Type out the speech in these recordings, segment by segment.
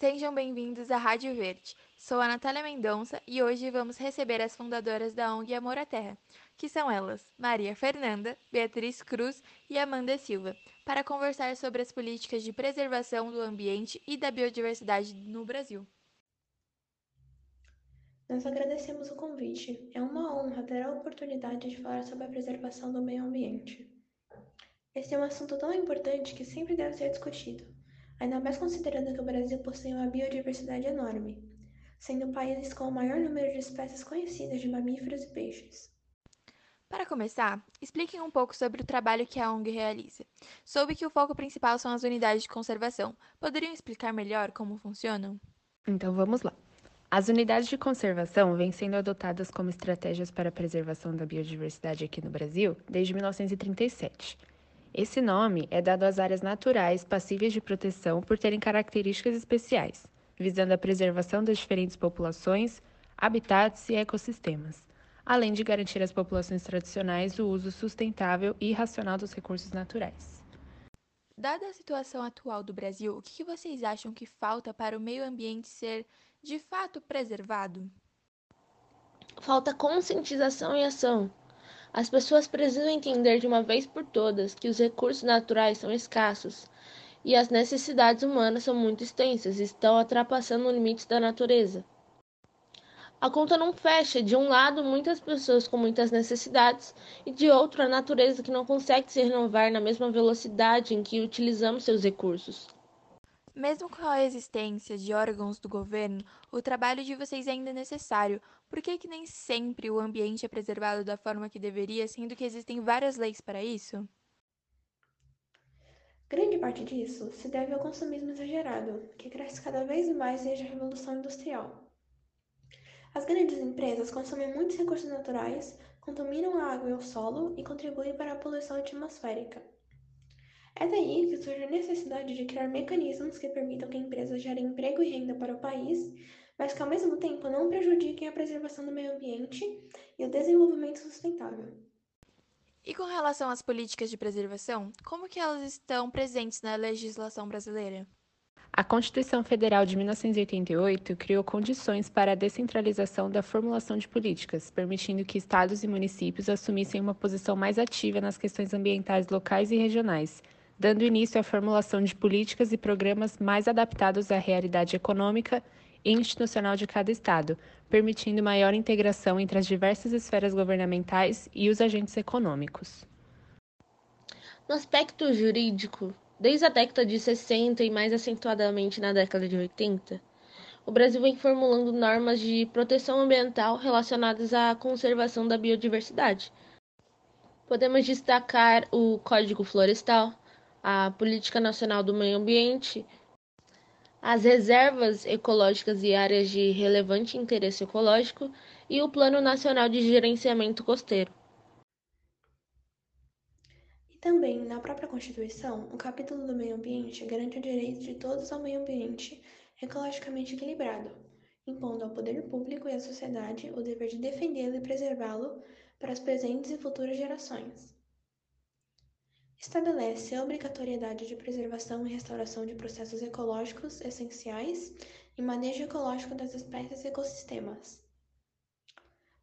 Sejam bem-vindos à Rádio Verde. Sou a Natália Mendonça e hoje vamos receber as fundadoras da ONG Amor à Terra, que são elas, Maria Fernanda, Beatriz Cruz e Amanda Silva, para conversar sobre as políticas de preservação do ambiente e da biodiversidade no Brasil. Nós agradecemos o convite. É uma honra ter a oportunidade de falar sobre a preservação do meio ambiente. Esse é um assunto tão importante que sempre deve ser discutido ainda mais considerando que o Brasil possui uma biodiversidade enorme, sendo o país com o maior número de espécies conhecidas de mamíferos e peixes. Para começar, expliquem um pouco sobre o trabalho que a ONG realiza. Soube que o foco principal são as unidades de conservação. Poderiam explicar melhor como funcionam? Então vamos lá. As unidades de conservação vêm sendo adotadas como estratégias para a preservação da biodiversidade aqui no Brasil desde 1937. Esse nome é dado às áreas naturais passíveis de proteção por terem características especiais, visando a preservação das diferentes populações, habitats e ecossistemas, além de garantir às populações tradicionais o uso sustentável e racional dos recursos naturais. Dada a situação atual do Brasil, o que vocês acham que falta para o meio ambiente ser de fato preservado? Falta conscientização e ação. As pessoas precisam entender de uma vez por todas que os recursos naturais são escassos e as necessidades humanas são muito extensas e estão ultrapassando limites da natureza. A conta não fecha, de um lado, muitas pessoas com muitas necessidades, e de outro, a natureza que não consegue se renovar na mesma velocidade em que utilizamos seus recursos. Mesmo com a existência de órgãos do governo, o trabalho de vocês ainda é necessário. Por que, que nem sempre o ambiente é preservado da forma que deveria, sendo que existem várias leis para isso? Grande parte disso se deve ao consumismo exagerado, que cresce cada vez mais desde a Revolução Industrial. As grandes empresas consomem muitos recursos naturais, contaminam a água e o solo e contribuem para a poluição atmosférica. É daí que surge a necessidade de criar mecanismos que permitam que a empresa gere emprego e renda para o país, mas que ao mesmo tempo não prejudiquem a preservação do meio ambiente e o desenvolvimento sustentável. E com relação às políticas de preservação, como que elas estão presentes na legislação brasileira? A Constituição Federal de 1988 criou condições para a descentralização da formulação de políticas, permitindo que estados e municípios assumissem uma posição mais ativa nas questões ambientais locais e regionais, dando início à formulação de políticas e programas mais adaptados à realidade econômica e institucional de cada Estado, permitindo maior integração entre as diversas esferas governamentais e os agentes econômicos. No aspecto jurídico, desde a década de 60 e mais acentuadamente na década de 80, o Brasil vem formulando normas de proteção ambiental relacionadas à conservação da biodiversidade. Podemos destacar o Código Florestal, a Política Nacional do Meio Ambiente, as reservas ecológicas e áreas de relevante interesse ecológico e o Plano Nacional de Gerenciamento Costeiro. E também, na própria Constituição, o capítulo do meio ambiente garante o direito de todos ao meio ambiente ecologicamente equilibrado, impondo ao poder público e à sociedade o dever de defendê-lo e preservá-lo para as presentes e futuras gerações. Estabelece a obrigatoriedade de preservação e restauração de processos ecológicos essenciais e manejo ecológico das espécies e ecossistemas.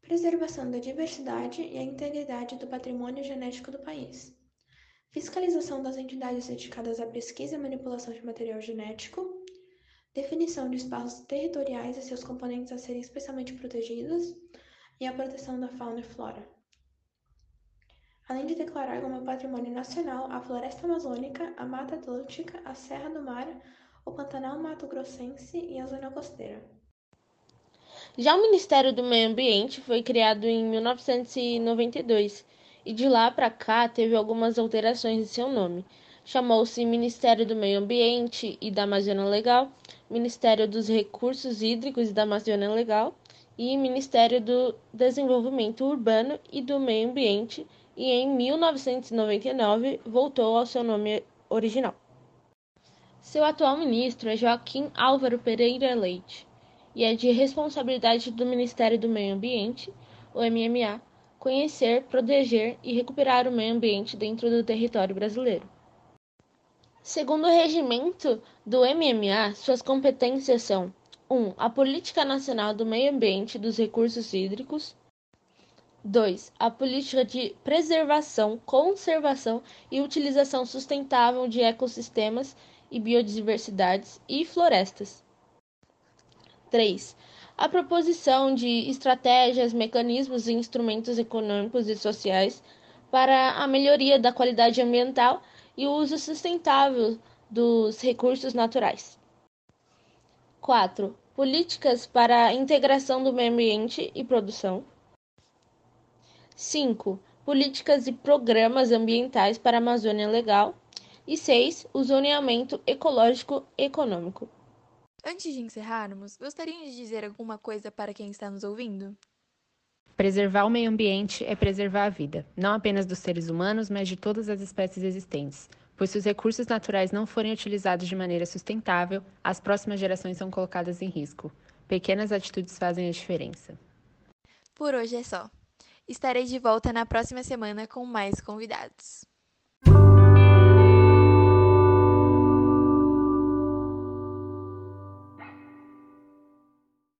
Preservação da diversidade e a integridade do patrimônio genético do país. Fiscalização das entidades dedicadas à pesquisa e manipulação de material genético. Definição de espaços territoriais e seus componentes a serem especialmente protegidos. E a proteção da fauna e flora além de declarar como patrimônio nacional a floresta amazônica, a Mata Atlântica, a Serra do Mar, o Pantanal Mato Grossense e a zona costeira. Já o Ministério do Meio Ambiente foi criado em 1992 e de lá para cá teve algumas alterações em seu nome. Chamou-se Ministério do Meio Ambiente e da Amazônia Legal, Ministério dos Recursos Hídricos e da Amazônia Legal e Ministério do Desenvolvimento Urbano e do Meio Ambiente e em 1999 voltou ao seu nome original. Seu atual ministro é Joaquim Álvaro Pereira Leite e é de responsabilidade do Ministério do Meio Ambiente, o MMA, conhecer, proteger e recuperar o meio ambiente dentro do território brasileiro. Segundo o regimento do MMA, suas competências são 1. Um, a Política Nacional do Meio Ambiente e dos Recursos Hídricos. 2. A política de preservação, conservação e utilização sustentável de ecossistemas e biodiversidades e florestas. 3. A proposição de estratégias, mecanismos e instrumentos econômicos e sociais para a melhoria da qualidade ambiental e o uso sustentável dos recursos naturais. 4. Políticas para a integração do meio ambiente e produção. 5. Políticas e programas ambientais para a Amazônia Legal. E 6. O zoneamento ecológico econômico. Antes de encerrarmos, gostaria de dizer alguma coisa para quem está nos ouvindo? Preservar o meio ambiente é preservar a vida, não apenas dos seres humanos, mas de todas as espécies existentes. Pois se os recursos naturais não forem utilizados de maneira sustentável, as próximas gerações são colocadas em risco. Pequenas atitudes fazem a diferença. Por hoje é só. Estarei de volta na próxima semana com mais convidados.